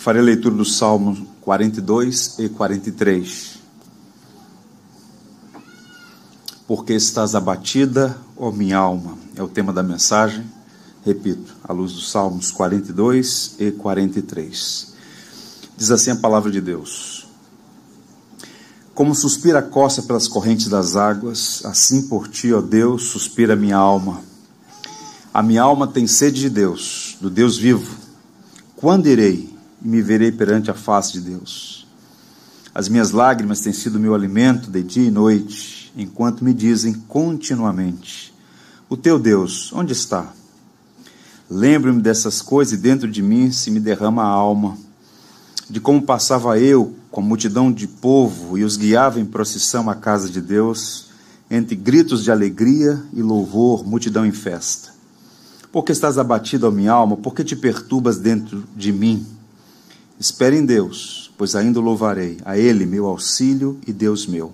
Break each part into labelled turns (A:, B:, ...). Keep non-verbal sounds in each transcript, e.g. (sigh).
A: Farei a leitura do Salmo 42 e 43. Porque estás abatida, ó minha alma, é o tema da mensagem. Repito, à luz dos Salmos 42 e 43. Diz assim a palavra de Deus: Como suspira a costa pelas correntes das águas, assim por ti, ó Deus, suspira minha alma. A minha alma tem sede de Deus, do Deus vivo. Quando irei e me verei perante a face de Deus? As minhas lágrimas têm sido meu alimento de dia e noite, enquanto me dizem continuamente: O teu Deus, onde está? Lembro-me dessas coisas e dentro de mim se me derrama a alma, de como passava eu com a multidão de povo e os guiava em procissão à casa de Deus, entre gritos de alegria e louvor, multidão em festa. Porque estás abatido, a minha alma? Porque te perturbas dentro de mim? Espere em Deus, pois ainda o louvarei, a Ele, meu auxílio e Deus meu.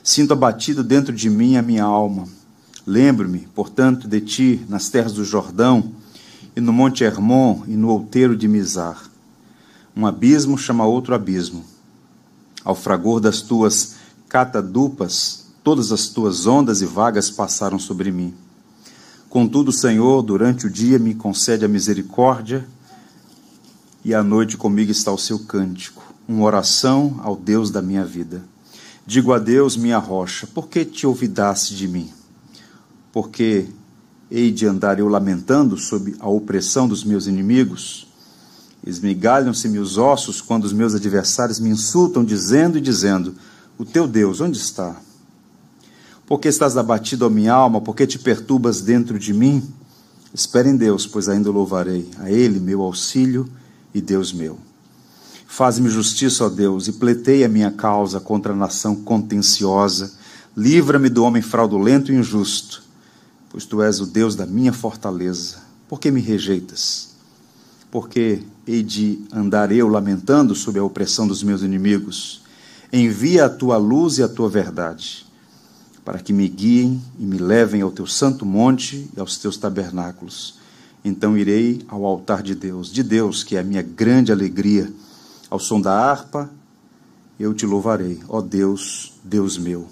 A: Sinto abatido dentro de mim a minha alma. Lembro-me, portanto, de ti nas terras do Jordão, e no monte Hermon, e no outeiro de Mizar. Um abismo chama outro abismo. Ao fragor das tuas catadupas, todas as tuas ondas e vagas passaram sobre mim. Contudo, Senhor, durante o dia me concede a misericórdia e à noite comigo está o seu cântico, uma oração ao Deus da minha vida. Digo a Deus, minha rocha, por que te olvidaste de mim? Porque hei de andar eu lamentando sob a opressão dos meus inimigos? Esmigalham-se-me os ossos quando os meus adversários me insultam, dizendo e dizendo: O teu Deus, onde está? Porque estás abatido, a minha alma? Porque te perturbas dentro de mim? Espere em Deus, pois ainda louvarei. A Ele, meu auxílio e Deus meu. Faz-me justiça, ó Deus, e pleiteia minha causa contra a nação contenciosa. Livra-me do homem fraudulento e injusto, pois tu és o Deus da minha fortaleza. Por que me rejeitas? Porque hei de andar eu lamentando sob a opressão dos meus inimigos. Envia a tua luz e a tua verdade, para que me guiem e me levem ao teu santo monte e aos teus tabernáculos então irei ao altar de Deus, de Deus, que é a minha grande alegria. Ao som da harpa, eu te louvarei, ó Deus, Deus meu.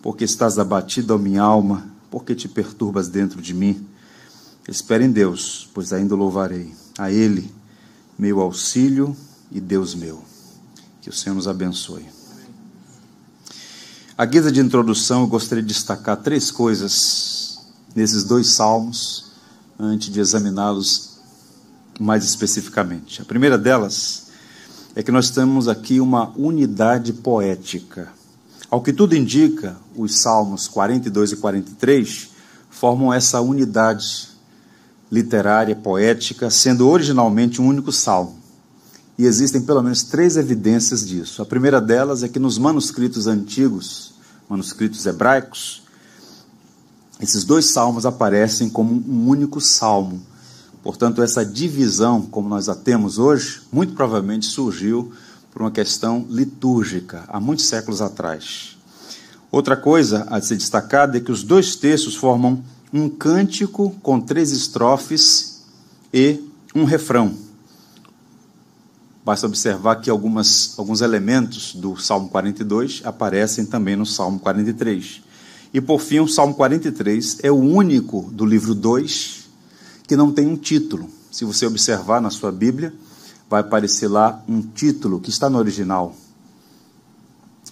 A: Porque estás abatido, ó minha alma, porque te perturbas dentro de mim. Espere em Deus, pois ainda louvarei. A Ele, meu auxílio e Deus meu. Que o Senhor nos abençoe. A guisa de introdução, eu gostaria de destacar três coisas nesses dois salmos antes de examiná-los mais especificamente. A primeira delas é que nós temos aqui uma unidade poética. Ao que tudo indica, os Salmos 42 e 43 formam essa unidade literária, poética, sendo originalmente um único salmo. E existem pelo menos três evidências disso. A primeira delas é que nos manuscritos antigos, manuscritos hebraicos, esses dois salmos aparecem como um único salmo. Portanto, essa divisão, como nós a temos hoje, muito provavelmente surgiu por uma questão litúrgica, há muitos séculos atrás. Outra coisa a ser destacada é que os dois textos formam um cântico com três estrofes e um refrão. Basta observar que algumas, alguns elementos do Salmo 42 aparecem também no Salmo 43. E por fim, o Salmo 43 é o único do livro 2 que não tem um título. Se você observar na sua Bíblia, vai aparecer lá um título que está no original.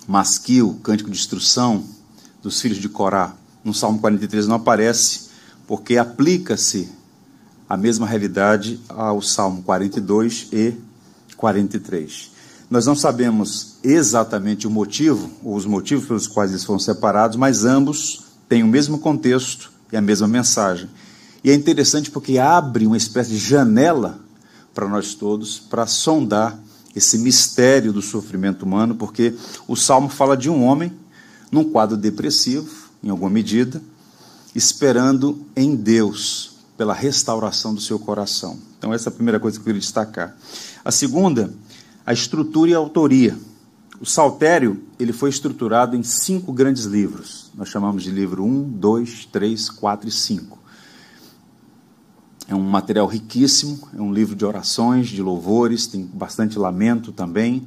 A: Masquil, Cântico de Instrução dos Filhos de Corá. No Salmo 43 não aparece, porque aplica-se a mesma realidade ao Salmo 42 e 43. Nós não sabemos exatamente o motivo, ou os motivos pelos quais eles foram separados, mas ambos têm o mesmo contexto e a mesma mensagem. E é interessante porque abre uma espécie de janela para nós todos, para sondar esse mistério do sofrimento humano, porque o salmo fala de um homem num quadro depressivo, em alguma medida, esperando em Deus pela restauração do seu coração. Então, essa é a primeira coisa que eu queria destacar. A segunda a estrutura e a autoria. O Saltério ele foi estruturado em cinco grandes livros. Nós chamamos de livro 1, 2, 3, 4 e 5. É um material riquíssimo, é um livro de orações, de louvores, tem bastante lamento também,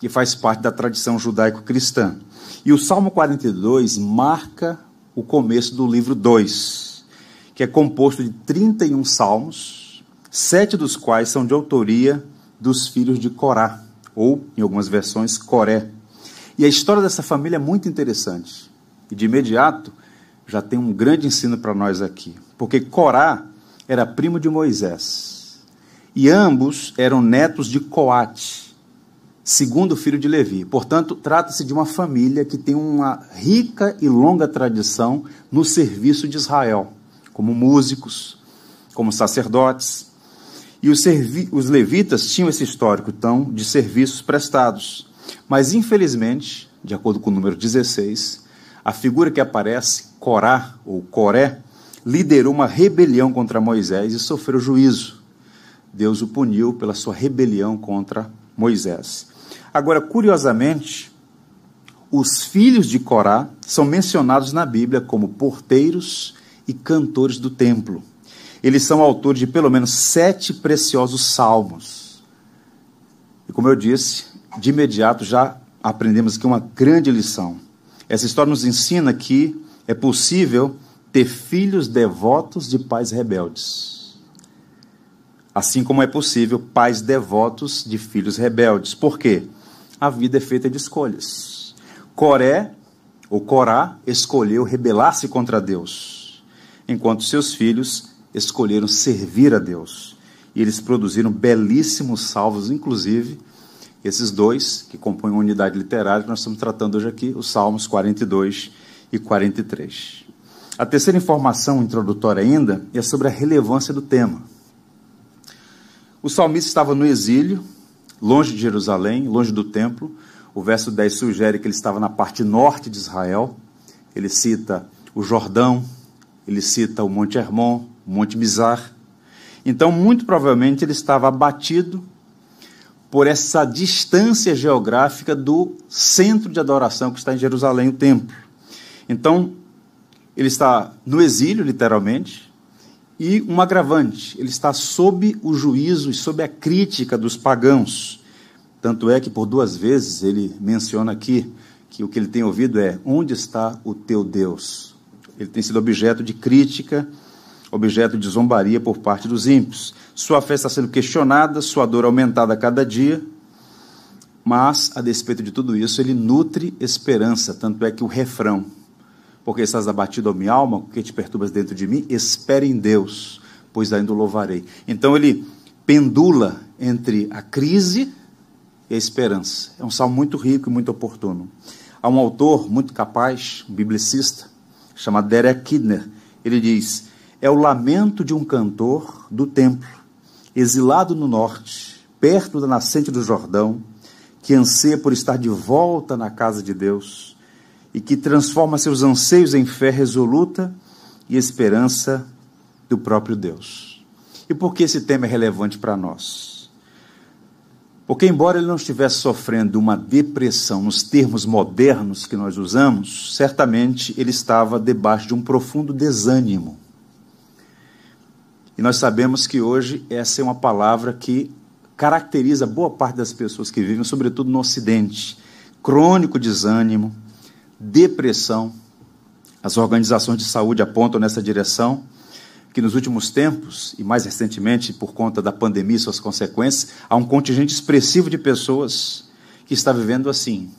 A: e faz parte da tradição judaico-cristã. E o Salmo 42 marca o começo do livro 2, que é composto de 31 salmos, sete dos quais são de autoria dos filhos de Corá, ou, em algumas versões, Coré. E a história dessa família é muito interessante. E de imediato já tem um grande ensino para nós aqui. Porque Corá era primo de Moisés. E ambos eram netos de Coate, segundo filho de Levi. Portanto, trata-se de uma família que tem uma rica e longa tradição no serviço de Israel, como músicos, como sacerdotes. E os, os levitas tinham esse histórico, então, de serviços prestados. Mas, infelizmente, de acordo com o número 16, a figura que aparece, Corá ou Coré, liderou uma rebelião contra Moisés e sofreu juízo. Deus o puniu pela sua rebelião contra Moisés. Agora, curiosamente, os filhos de Corá são mencionados na Bíblia como porteiros e cantores do templo. Eles são autores de pelo menos sete preciosos salmos. E como eu disse, de imediato já aprendemos aqui uma grande lição. Essa história nos ensina que é possível ter filhos devotos de pais rebeldes. Assim como é possível pais devotos de filhos rebeldes. Por quê? A vida é feita de escolhas. Coré, ou Corá, escolheu rebelar-se contra Deus, enquanto seus filhos escolheram servir a Deus. E eles produziram belíssimos salvos, inclusive esses dois, que compõem uma unidade literária que nós estamos tratando hoje aqui, os Salmos 42 e 43. A terceira informação introdutória ainda é sobre a relevância do tema. O salmista estava no exílio, longe de Jerusalém, longe do templo. O verso 10 sugere que ele estava na parte norte de Israel. Ele cita o Jordão, ele cita o Monte Hermon, Monte Mizar. Então, muito provavelmente, ele estava abatido por essa distância geográfica do centro de adoração que está em Jerusalém, o templo. Então, ele está no exílio, literalmente, e um agravante, ele está sob o juízo e sob a crítica dos pagãos. Tanto é que por duas vezes ele menciona aqui que o que ele tem ouvido é: Onde está o teu Deus? Ele tem sido objeto de crítica, objeto de zombaria por parte dos ímpios. Sua fé está sendo questionada, sua dor aumentada a cada dia, mas, a despeito de tudo isso, ele nutre esperança. Tanto é que o refrão, porque estás abatido a minha alma, que te perturbas dentro de mim, espere em Deus, pois ainda o louvarei. Então ele pendula entre a crise e a esperança. É um salmo muito rico e muito oportuno. Há um autor muito capaz, um biblicista, chamado Derek Kidner. Ele diz: É o lamento de um cantor do templo exilado no norte, perto da nascente do Jordão, que anseia por estar de volta na casa de Deus e que transforma seus anseios em fé resoluta e esperança do próprio Deus. E por que esse tema é relevante para nós? Porque, embora ele não estivesse sofrendo uma depressão nos termos modernos que nós usamos, certamente ele estava debaixo de um profundo desânimo. E nós sabemos que hoje essa é uma palavra que caracteriza boa parte das pessoas que vivem, sobretudo no Ocidente. Crônico desânimo, depressão. As organizações de saúde apontam nessa direção que nos últimos tempos, e mais recentemente por conta da pandemia e suas consequências, há um contingente expressivo de pessoas que está vivendo assim,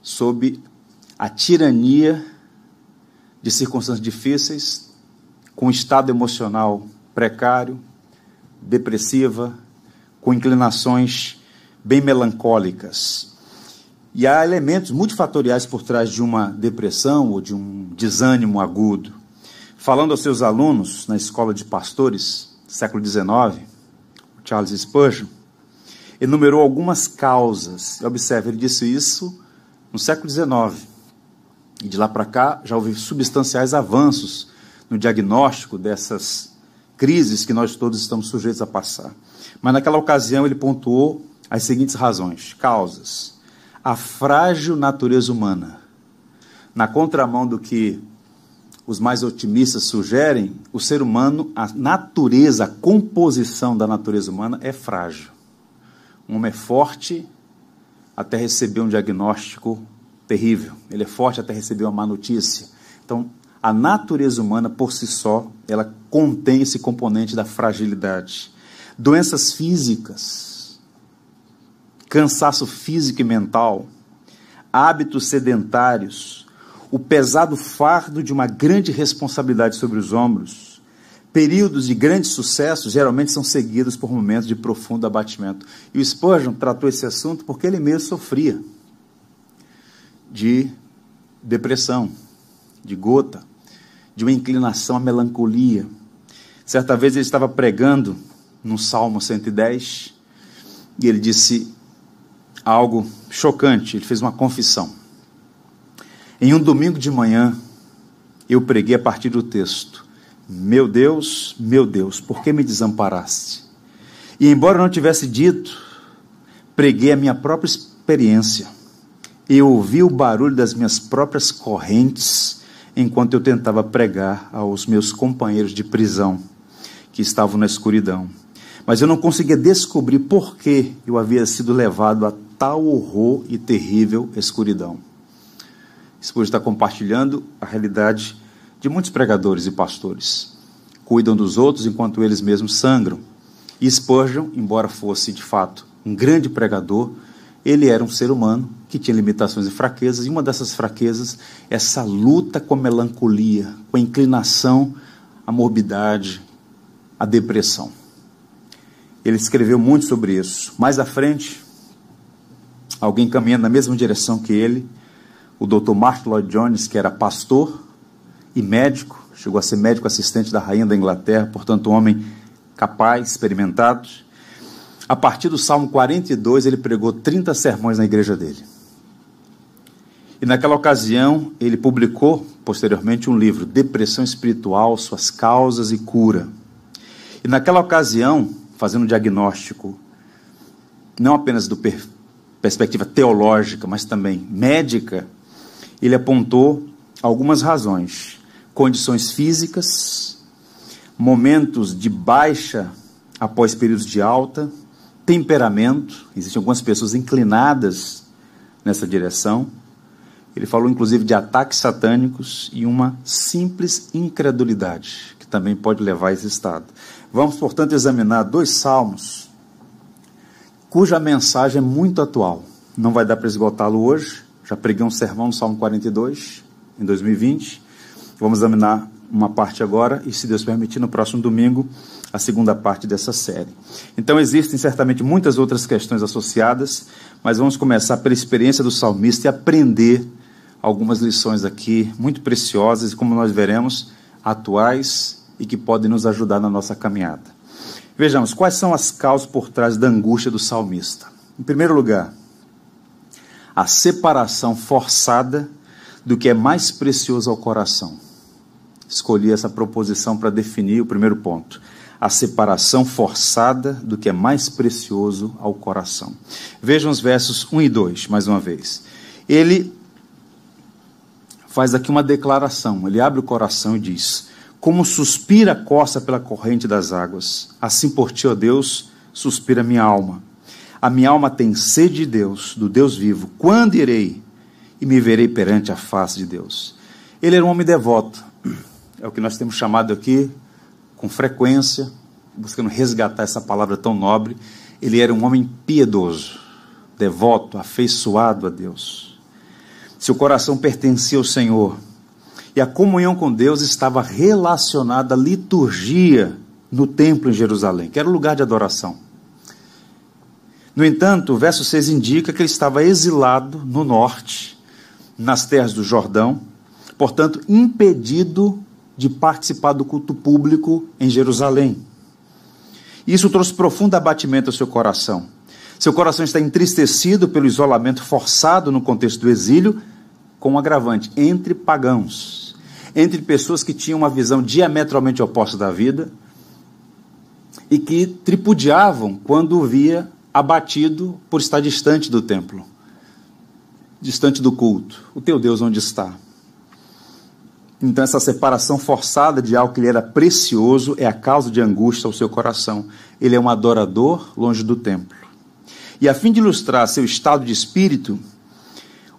A: sob a tirania de circunstâncias difíceis, com estado emocional precário, depressiva, com inclinações bem melancólicas. E há elementos multifatoriais por trás de uma depressão ou de um desânimo agudo. Falando aos seus alunos na escola de pastores, século XIX, Charles Spurgeon, enumerou algumas causas. Observe, ele disse isso no século XIX. E de lá para cá já houve substanciais avanços no diagnóstico dessas crises que nós todos estamos sujeitos a passar. Mas naquela ocasião ele pontuou as seguintes razões, causas: a frágil natureza humana, na contramão do que os mais otimistas sugerem, o ser humano, a natureza, a composição da natureza humana é frágil. Um homem é forte até receber um diagnóstico terrível. Ele é forte até receber uma má notícia. Então, a natureza humana por si só, ela contém esse componente da fragilidade. Doenças físicas, cansaço físico e mental, hábitos sedentários, o pesado fardo de uma grande responsabilidade sobre os ombros, períodos de grande sucesso geralmente são seguidos por momentos de profundo abatimento. E o Spurgeon tratou esse assunto porque ele mesmo sofria de depressão, de gota, de uma inclinação à melancolia. Certa vez ele estava pregando no Salmo 110 e ele disse algo chocante. Ele fez uma confissão. Em um domingo de manhã, eu preguei a partir do texto: Meu Deus, meu Deus, por que me desamparaste? E embora eu não tivesse dito, preguei a minha própria experiência. Eu ouvi o barulho das minhas próprias correntes enquanto eu tentava pregar aos meus companheiros de prisão que estavam na escuridão. Mas eu não conseguia descobrir por que eu havia sido levado a tal horror e terrível escuridão. Spurgeon está compartilhando a realidade de muitos pregadores e pastores. Cuidam dos outros enquanto eles mesmos sangram. E Spurgeon, embora fosse de fato um grande pregador, ele era um ser humano que tinha limitações e fraquezas, e uma dessas fraquezas, essa luta com a melancolia, com a inclinação à morbidade, à depressão. Ele escreveu muito sobre isso. Mais à frente, alguém caminhando na mesma direção que ele, o Dr. Mark Lloyd Jones, que era pastor e médico, chegou a ser médico assistente da rainha da Inglaterra, portanto, um homem capaz, experimentado. A partir do Salmo 42, ele pregou 30 sermões na igreja dele. E naquela ocasião, ele publicou, posteriormente, um livro, Depressão Espiritual, Suas Causas e Cura. E naquela ocasião, fazendo um diagnóstico, não apenas do per perspectiva teológica, mas também médica, ele apontou algumas razões: condições físicas, momentos de baixa após períodos de alta, temperamento, existem algumas pessoas inclinadas nessa direção. Ele falou inclusive de ataques satânicos e uma simples incredulidade, que também pode levar a esse estado. Vamos, portanto, examinar dois salmos cuja mensagem é muito atual. Não vai dar para esgotá-lo hoje. Já preguei um sermão no Salmo 42, em 2020. Vamos examinar uma parte agora e, se Deus permitir, no próximo domingo, a segunda parte dessa série. Então, existem certamente muitas outras questões associadas, mas vamos começar pela experiência do salmista e aprender algumas lições aqui muito preciosas e, como nós veremos, atuais e que podem nos ajudar na nossa caminhada. Vejamos, quais são as causas por trás da angústia do salmista? Em primeiro lugar, a separação forçada do que é mais precioso ao coração. Escolhi essa proposição para definir o primeiro ponto a separação forçada do que é mais precioso ao coração. Vejam os versos 1 e 2, mais uma vez. Ele faz aqui uma declaração, ele abre o coração e diz: Como suspira a costa pela corrente das águas, assim por ti, ó Deus, suspira minha alma. A minha alma tem sede de Deus, do Deus vivo. Quando irei e me verei perante a face de Deus? Ele era um homem devoto, é o que nós temos chamado aqui com frequência, buscando resgatar essa palavra tão nobre. Ele era um homem piedoso, devoto, afeiçoado a Deus. Seu coração pertencia ao Senhor. E a comunhão com Deus estava relacionada à liturgia no templo em Jerusalém, que era o lugar de adoração. No entanto, o verso 6 indica que ele estava exilado no norte, nas terras do Jordão, portanto, impedido de participar do culto público em Jerusalém. Isso trouxe profundo abatimento ao seu coração. Seu coração está entristecido pelo isolamento forçado no contexto do exílio, com um agravante entre pagãos, entre pessoas que tinham uma visão diametralmente oposta da vida e que tripudiavam quando o via abatido por estar distante do templo, distante do culto. O teu Deus onde está? Então, essa separação forçada de algo que lhe era precioso é a causa de angústia ao seu coração. Ele é um adorador longe do templo. E a fim de ilustrar seu estado de espírito,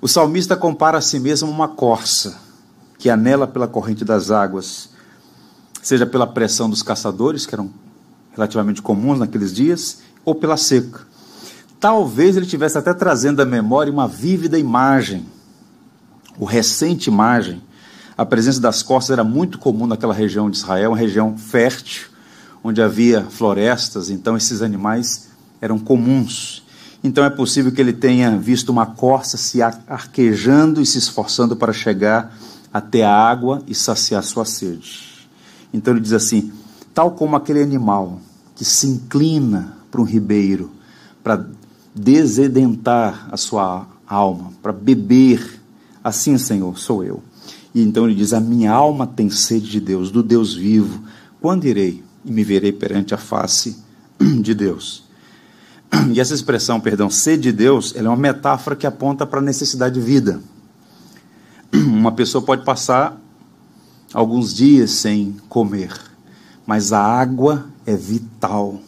A: o salmista compara a si mesmo a uma corça que anela pela corrente das águas, seja pela pressão dos caçadores, que eram relativamente comuns naqueles dias, ou pela seca. Talvez ele tivesse até trazendo à memória uma vívida imagem, o recente imagem. A presença das costas era muito comum naquela região de Israel, uma região fértil, onde havia florestas, então esses animais eram comuns. Então é possível que ele tenha visto uma corça se arquejando e se esforçando para chegar até a água e saciar sua sede. Então ele diz assim: tal como aquele animal que se inclina para um ribeiro para desedentar a sua alma, para beber, assim, Senhor, sou eu. E então ele diz: A minha alma tem sede de Deus, do Deus vivo. Quando irei e me verei perante a face de Deus? (clears throat) E essa expressão, perdão, sede de Deus, ela é uma metáfora que aponta para a necessidade de vida. (clears throat) Uma pessoa pode passar alguns dias sem comer, mas a água é vital.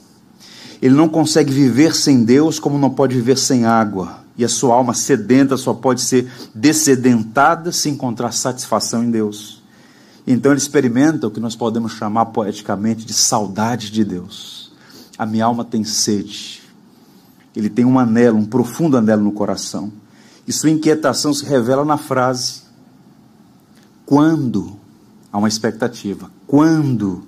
A: Ele não consegue viver sem Deus como não pode viver sem água. E a sua alma sedenta só pode ser dessedentada se encontrar satisfação em Deus. Então ele experimenta o que nós podemos chamar poeticamente de saudade de Deus. A minha alma tem sede. Ele tem um anelo, um profundo anelo no coração. E sua inquietação se revela na frase: Quando? Há uma expectativa. Quando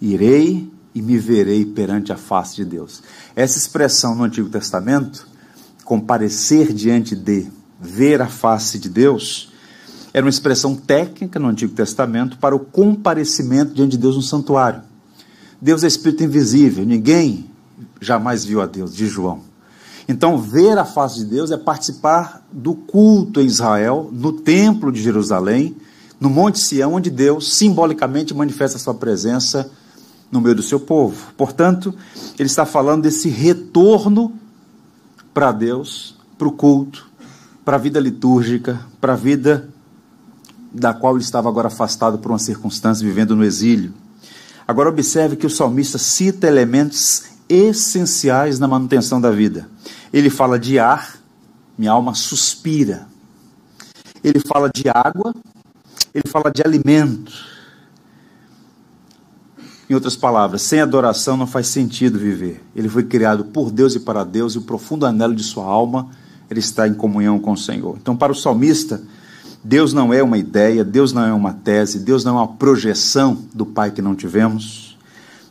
A: irei e me verei perante a face de Deus. Essa expressão no Antigo Testamento, comparecer diante de, ver a face de Deus, era uma expressão técnica no Antigo Testamento para o comparecimento diante de Deus no santuário. Deus é espírito invisível, ninguém jamais viu a Deus, de João. Então, ver a face de Deus é participar do culto em Israel, no templo de Jerusalém, no Monte Sião, onde Deus simbolicamente manifesta a sua presença no meio do seu povo. Portanto, ele está falando desse retorno para Deus, para o culto, para a vida litúrgica, para a vida da qual ele estava agora afastado por uma circunstância, vivendo no exílio. Agora, observe que o salmista cita elementos essenciais na manutenção da vida. Ele fala de ar, minha alma suspira. Ele fala de água, ele fala de alimento. Em outras palavras, sem adoração não faz sentido viver. Ele foi criado por Deus e para Deus, e o profundo anelo de sua alma ele está em comunhão com o Senhor. Então, para o salmista, Deus não é uma ideia, Deus não é uma tese, Deus não é uma projeção do Pai que não tivemos.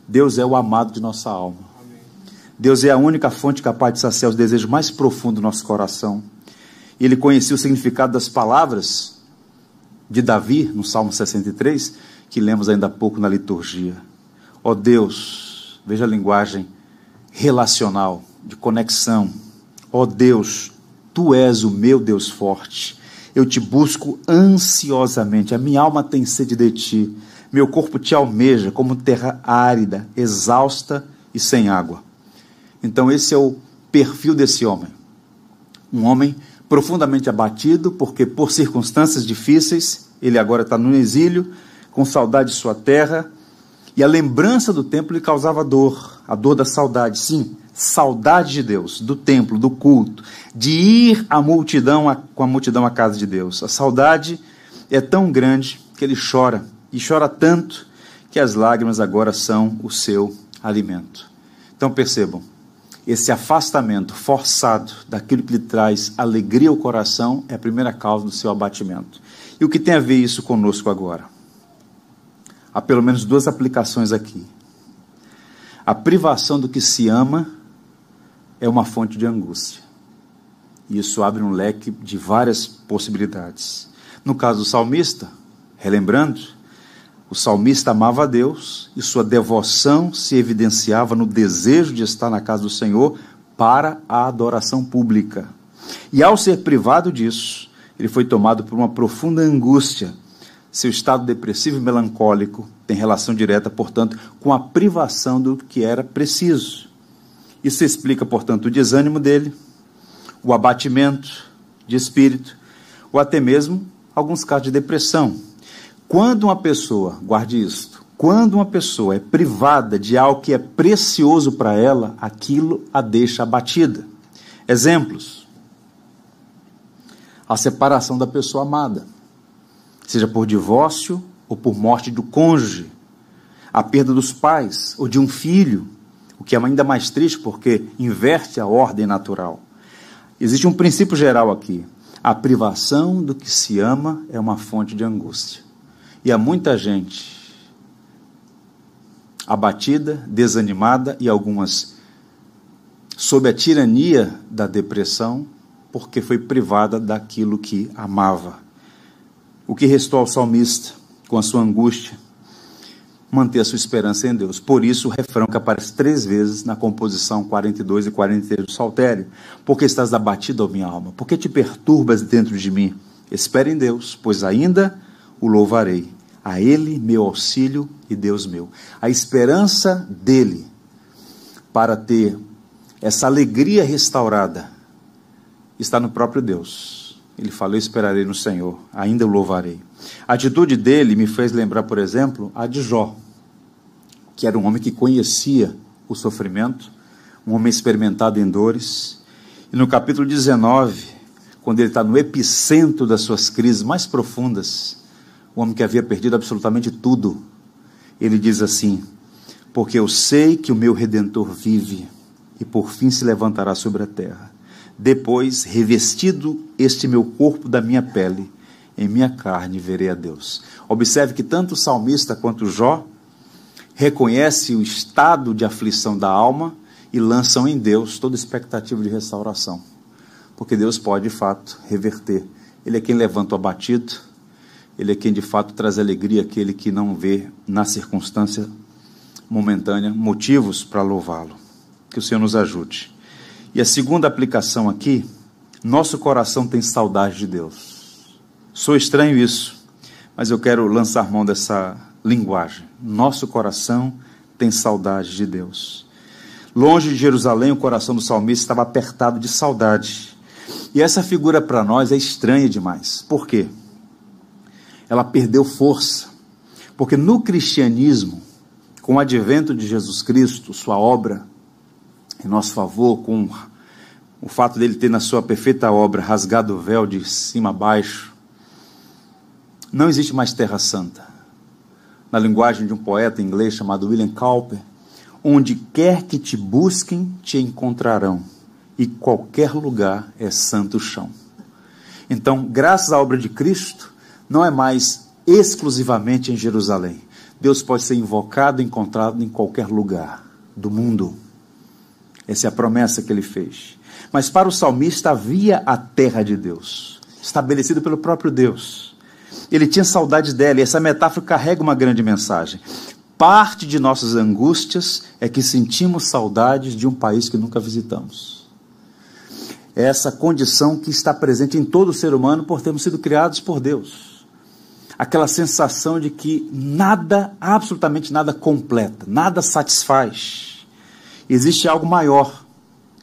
A: Deus é o amado de nossa alma. Deus é a única fonte capaz de saciar os desejos mais profundos do nosso coração. Ele conhecia o significado das palavras de Davi, no Salmo 63, que lemos ainda há pouco na liturgia. Ó oh Deus, veja a linguagem relacional, de conexão. Ó oh Deus, tu és o meu Deus forte. Eu te busco ansiosamente. A minha alma tem sede de ti. Meu corpo te almeja como terra árida, exausta e sem água. Então, esse é o perfil desse homem. Um homem profundamente abatido, porque por circunstâncias difíceis, ele agora está no exílio, com saudade de sua terra e a lembrança do templo lhe causava dor, a dor da saudade, sim, saudade de Deus, do templo, do culto, de ir à multidão, a, com a multidão à casa de Deus. A saudade é tão grande que ele chora, e chora tanto que as lágrimas agora são o seu alimento. Então percebam, esse afastamento forçado daquilo que lhe traz alegria ao coração é a primeira causa do seu abatimento. E o que tem a ver isso conosco agora? Há pelo menos duas aplicações aqui. A privação do que se ama é uma fonte de angústia. E isso abre um leque de várias possibilidades. No caso do salmista, relembrando, o salmista amava a Deus e sua devoção se evidenciava no desejo de estar na casa do Senhor para a adoração pública. E ao ser privado disso, ele foi tomado por uma profunda angústia seu estado depressivo e melancólico tem relação direta, portanto, com a privação do que era preciso. Isso explica, portanto, o desânimo dele, o abatimento de espírito, ou até mesmo alguns casos de depressão. Quando uma pessoa, guarde isto, quando uma pessoa é privada de algo que é precioso para ela, aquilo a deixa abatida. Exemplos: a separação da pessoa amada, seja por divórcio ou por morte do cônjuge, a perda dos pais ou de um filho, o que é ainda mais triste porque inverte a ordem natural. Existe um princípio geral aqui: a privação do que se ama é uma fonte de angústia. E há muita gente abatida, desanimada e algumas sob a tirania da depressão, porque foi privada daquilo que amava. O que restou ao salmista, com a sua angústia, manter a sua esperança em Deus. Por isso, o refrão que aparece três vezes na composição 42 e 43 do Saltério. Porque estás abatido, ó minha alma? Porque te perturbas dentro de mim? Espere em Deus, pois ainda o louvarei. A Ele, meu auxílio e Deus meu. A esperança dele para ter essa alegria restaurada está no próprio Deus. Ele falou: esperarei no Senhor, ainda o louvarei. A atitude dele me fez lembrar, por exemplo, a de Jó, que era um homem que conhecia o sofrimento, um homem experimentado em dores. E no capítulo 19, quando ele está no epicentro das suas crises mais profundas, o homem que havia perdido absolutamente tudo, ele diz assim: Porque eu sei que o meu redentor vive e por fim se levantará sobre a terra. Depois, revestido este meu corpo da minha pele, em minha carne verei a Deus. Observe que tanto o salmista quanto Jó reconhecem o estado de aflição da alma e lançam em Deus toda expectativa de restauração. Porque Deus pode, de fato, reverter. Ele é quem levanta o abatido, ele é quem de fato traz alegria àquele que não vê na circunstância momentânea motivos para louvá-lo. Que o Senhor nos ajude. E a segunda aplicação aqui, nosso coração tem saudade de Deus. Sou estranho isso, mas eu quero lançar mão dessa linguagem. Nosso coração tem saudade de Deus. Longe de Jerusalém, o coração do salmista estava apertado de saudade. E essa figura para nós é estranha demais. Por quê? Ela perdeu força. Porque no cristianismo, com o advento de Jesus Cristo, sua obra em nosso favor, com o fato dele ter na sua perfeita obra rasgado o véu de cima a baixo, não existe mais terra santa. Na linguagem de um poeta inglês chamado William Cowper, onde quer que te busquem, te encontrarão, e qualquer lugar é santo chão. Então, graças à obra de Cristo, não é mais exclusivamente em Jerusalém. Deus pode ser invocado encontrado em qualquer lugar do mundo. Essa é a promessa que ele fez. Mas para o salmista havia a terra de Deus, estabelecida pelo próprio Deus. Ele tinha saudade dela, e essa metáfora carrega uma grande mensagem. Parte de nossas angústias é que sentimos saudades de um país que nunca visitamos. É essa condição que está presente em todo ser humano por termos sido criados por Deus aquela sensação de que nada, absolutamente nada completa, nada satisfaz. Existe algo maior.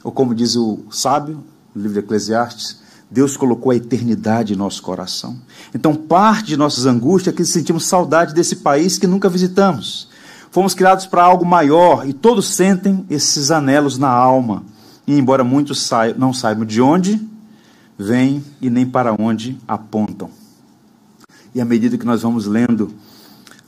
A: Ou como diz o sábio, no livro de Eclesiastes, Deus colocou a eternidade em nosso coração. Então, parte de nossas angústias é que sentimos saudade desse país que nunca visitamos. Fomos criados para algo maior e todos sentem esses anelos na alma. E embora muitos não saibam de onde vêm e nem para onde apontam. E à medida que nós vamos lendo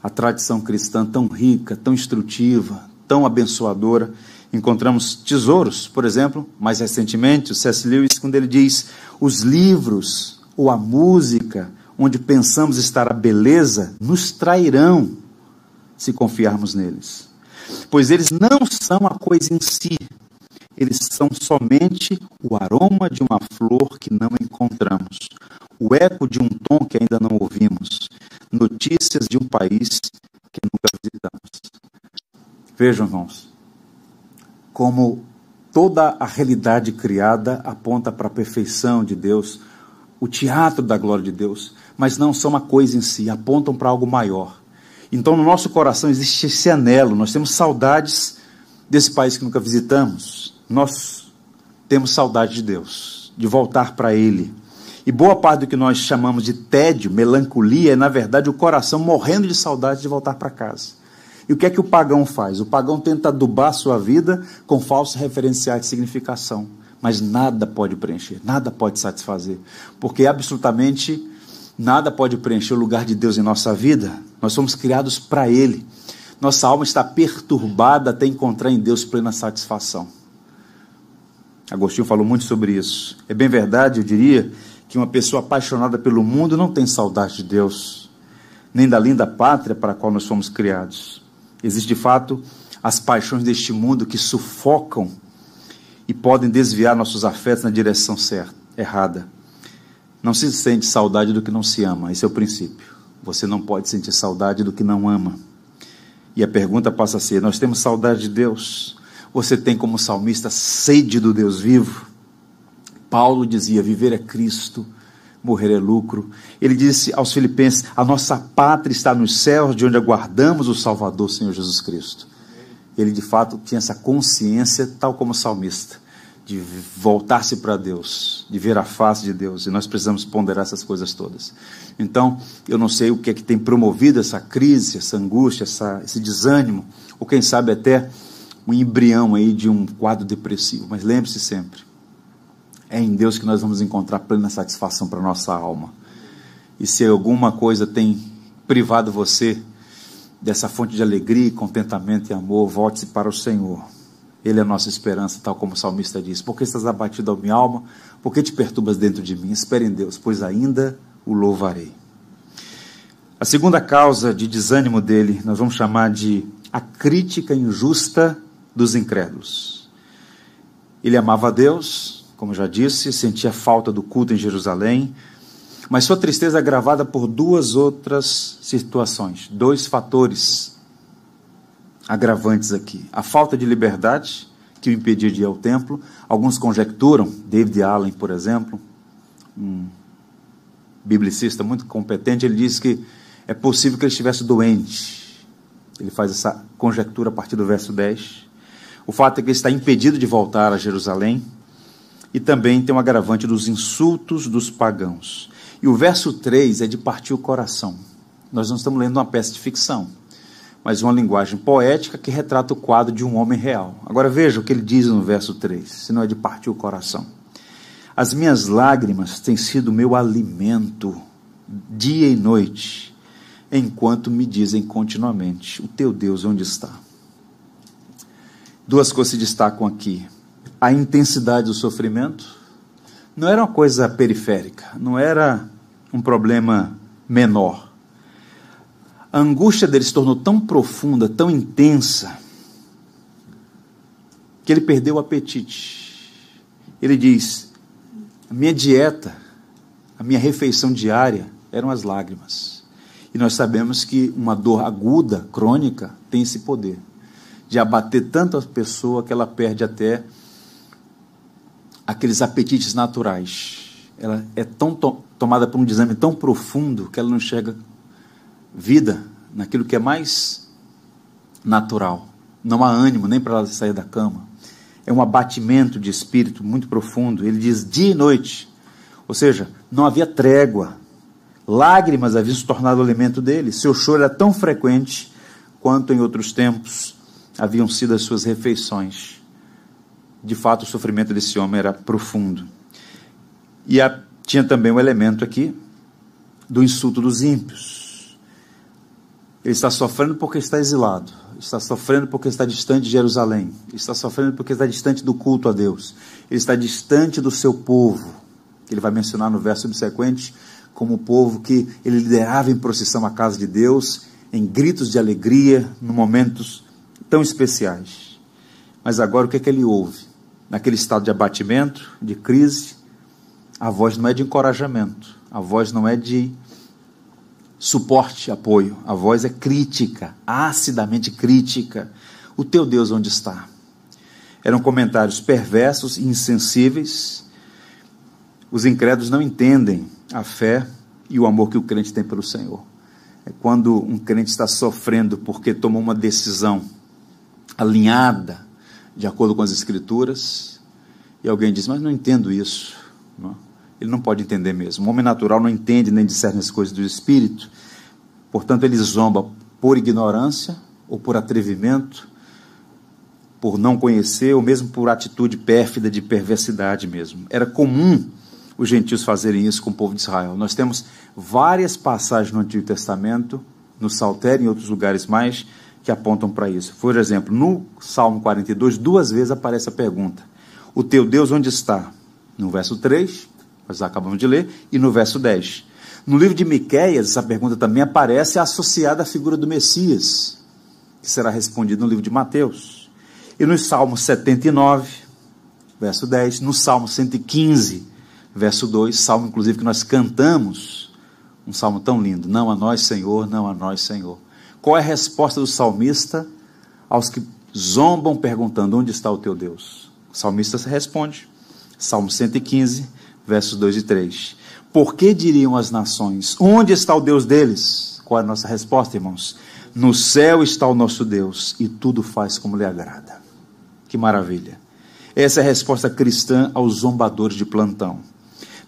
A: a tradição cristã tão rica, tão instrutiva, tão abençoadora, encontramos tesouros, por exemplo, mais recentemente, o C.S. Lewis, quando ele diz: os livros ou a música onde pensamos estar a beleza nos trairão se confiarmos neles. Pois eles não são a coisa em si, eles são somente o aroma de uma flor que não encontramos, o eco de um tom que ainda não ouvimos, notícias de um país que nunca visitamos. Vejam, irmãos, como toda a realidade criada aponta para a perfeição de Deus, o teatro da glória de Deus, mas não são uma coisa em si, apontam para algo maior. Então, no nosso coração existe esse anelo, nós temos saudades desse país que nunca visitamos, nós temos saudade de Deus, de voltar para Ele, E boa parte do que nós chamamos de tédio, melancolia, é na verdade o coração morrendo de saudade de voltar para casa. E o que é que o pagão faz? O pagão tenta adubar a sua vida com falsos referenciais de significação. Mas nada pode preencher, nada pode satisfazer. Porque absolutamente nada pode preencher o lugar de Deus em nossa vida. Nós somos criados para Ele. Nossa alma está perturbada até encontrar em Deus plena satisfação. Agostinho falou muito sobre isso. É bem verdade, eu diria, que uma pessoa apaixonada pelo mundo não tem saudade de Deus, nem da linda pátria para a qual nós fomos criados. Existe de fato as paixões deste mundo que sufocam e podem desviar nossos afetos na direção certa, errada. Não se sente saudade do que não se ama, esse é o princípio. Você não pode sentir saudade do que não ama. E a pergunta passa a ser: nós temos saudade de Deus? Você tem como salmista sede do Deus vivo? Paulo dizia: viver é Cristo, morrer é lucro. Ele disse aos Filipenses: a nossa pátria está nos céus, de onde aguardamos o Salvador, Senhor Jesus Cristo. Ele de fato tinha essa consciência, tal como salmista, de voltar-se para Deus, de ver a face de Deus, e nós precisamos ponderar essas coisas todas. Então, eu não sei o que é que tem promovido essa crise, essa angústia, essa, esse desânimo, ou quem sabe até um embrião aí de um quadro depressivo, mas lembre-se sempre, é em Deus que nós vamos encontrar plena satisfação para nossa alma. E se alguma coisa tem privado você dessa fonte de alegria, contentamento e amor, volte-se para o Senhor. Ele é a nossa esperança, tal como o salmista diz. Por que estás abatido a minha alma? Por que te perturbas dentro de mim? Espere em Deus, pois ainda o louvarei. A segunda causa de desânimo dele, nós vamos chamar de a crítica injusta dos incrédulos. Ele amava a Deus, como já disse, sentia falta do culto em Jerusalém, mas sua tristeza é agravada por duas outras situações, dois fatores agravantes aqui. A falta de liberdade, que o impedia de ir ao templo. Alguns conjecturam, David Allen, por exemplo, um biblicista muito competente, ele diz que é possível que ele estivesse doente. Ele faz essa conjectura a partir do verso 10. O fato é que ele está impedido de voltar a Jerusalém e também tem um agravante dos insultos dos pagãos. E o verso 3 é de partir o coração. Nós não estamos lendo uma peça de ficção, mas uma linguagem poética que retrata o quadro de um homem real. Agora veja o que ele diz no verso 3, senão é de partir o coração. As minhas lágrimas têm sido meu alimento dia e noite, enquanto me dizem continuamente: O teu Deus onde está? Duas coisas se destacam aqui a intensidade do sofrimento não era uma coisa periférica, não era um problema menor. A angústia dele se tornou tão profunda, tão intensa, que ele perdeu o apetite. Ele diz: a minha dieta, a minha refeição diária eram as lágrimas. E nós sabemos que uma dor aguda, crônica, tem esse poder de abater tanto a pessoa que ela perde até aqueles apetites naturais. Ela é tão to tomada por um desame tão profundo que ela não enxerga vida naquilo que é mais natural. Não há ânimo nem para ela sair da cama. É um abatimento de espírito muito profundo. Ele diz dia e noite. Ou seja, não havia trégua. Lágrimas haviam se tornado o alimento dele. Seu choro era tão frequente quanto em outros tempos haviam sido as suas refeições. De fato o sofrimento desse homem era profundo. E a, tinha também um elemento aqui do insulto dos ímpios. Ele está sofrendo porque está exilado, está sofrendo porque está distante de Jerusalém, está sofrendo porque está distante do culto a Deus, ele está distante do seu povo, que ele vai mencionar no verso subsequente, como o povo que ele liderava em procissão à casa de Deus, em gritos de alegria, em momentos tão especiais. Mas agora o que é que ele ouve? naquele estado de abatimento, de crise, a voz não é de encorajamento, a voz não é de suporte, apoio, a voz é crítica, acidamente crítica. O teu Deus onde está? Eram comentários perversos e insensíveis. Os incrédulos não entendem a fé e o amor que o crente tem pelo Senhor. É quando um crente está sofrendo porque tomou uma decisão alinhada de acordo com as Escrituras, e alguém diz, mas não entendo isso. Não? ele não pode entender mesmo. O homem natural não entende nem discerne as coisas do espírito. Portanto, ele zomba por ignorância ou por atrevimento, por não conhecer, ou mesmo por atitude pérfida de perversidade mesmo. Era comum os gentios fazerem isso com o povo de Israel. Nós temos várias passagens no Antigo Testamento, no Saltério e em outros lugares mais, que apontam para isso. Por exemplo, no Salmo 42, duas vezes aparece a pergunta: O teu Deus onde está? No verso 3, nós acabamos de ler, e no verso 10. No livro de Miquéias, essa pergunta também aparece associada à figura do Messias, que será respondida no livro de Mateus. E no Salmo 79, verso 10, no Salmo 115, verso 2, salmo inclusive que nós cantamos, um salmo tão lindo, não a nós, Senhor, não a nós, Senhor. Qual é a resposta do salmista aos que zombam perguntando: onde está o teu Deus? O salmista responde, Salmo 115, versos 2 e 3. Por que diriam as nações: onde está o Deus deles? Qual é a nossa resposta, irmãos? No céu está o nosso Deus e tudo faz como lhe agrada. Que maravilha! Essa é a resposta cristã aos zombadores de plantão.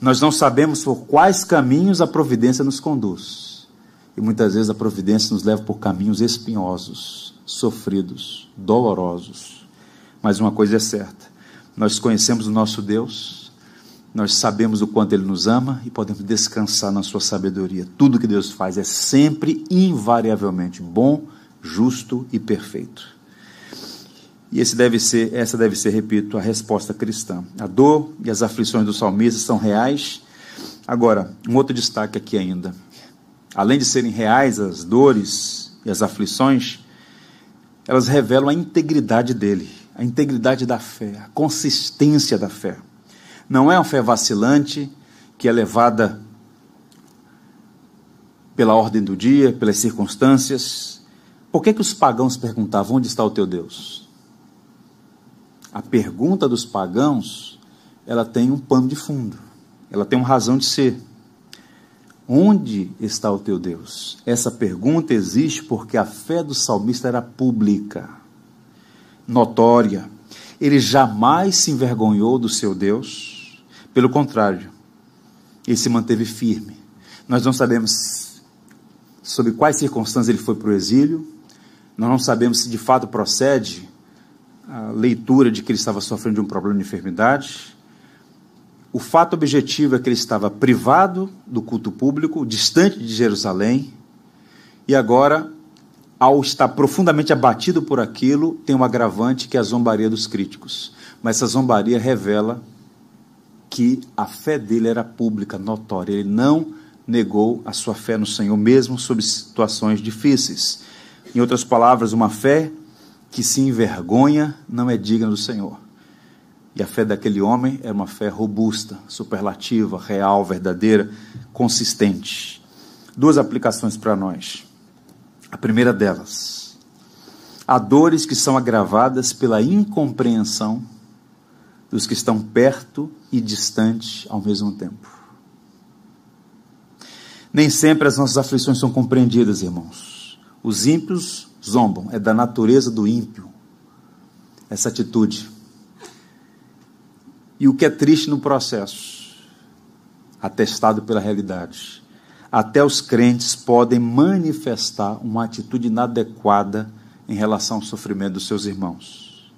A: Nós não sabemos por quais caminhos a providência nos conduz. E muitas vezes a providência nos leva por caminhos espinhosos, sofridos, dolorosos. Mas uma coisa é certa: nós conhecemos o nosso Deus, nós sabemos o quanto Ele nos ama e podemos descansar na Sua sabedoria. Tudo que Deus faz é sempre, invariavelmente bom, justo e perfeito. E esse deve ser, essa deve ser, repito, a resposta cristã. A dor e as aflições do salmista são reais. Agora, um outro destaque aqui ainda. Além de serem reais as dores e as aflições, elas revelam a integridade dele, a integridade da fé, a consistência da fé. Não é uma fé vacilante que é levada pela ordem do dia, pelas circunstâncias. Por que, que os pagãos perguntavam: onde está o teu Deus? a pergunta dos pagãos, ela tem um pano de fundo, ela tem uma razão de ser. Onde está o teu Deus? Essa pergunta existe porque a fé do salmista era pública, notória. Ele jamais se envergonhou do seu Deus, pelo contrário, ele se manteve firme. Nós não sabemos sob quais circunstâncias ele foi para o exílio, nós não sabemos se de fato procede a leitura de que ele estava sofrendo de um problema de enfermidade. O fato objetivo é que ele estava privado do culto público, distante de Jerusalém, e agora, ao estar profundamente abatido por aquilo, tem um agravante que é a zombaria dos críticos. Mas essa zombaria revela que a fé dele era pública, notória. Ele não negou a sua fé no Senhor, mesmo sob situações difíceis. Em outras palavras, uma fé que se envergonha não é digna do Senhor. E a fé daquele homem era uma fé robusta, superlativa, real, verdadeira, consistente. Duas aplicações para nós. A primeira delas, há dores que são agravadas pela incompreensão dos que estão perto e distante ao mesmo tempo. Nem sempre as nossas aflições são compreendidas, irmãos. Os ímpios zombam, é da natureza do ímpio essa atitude. E o que é triste no processo, atestado pela realidade, até os crentes podem manifestar uma atitude inadequada em relação ao sofrimento dos seus irmãos.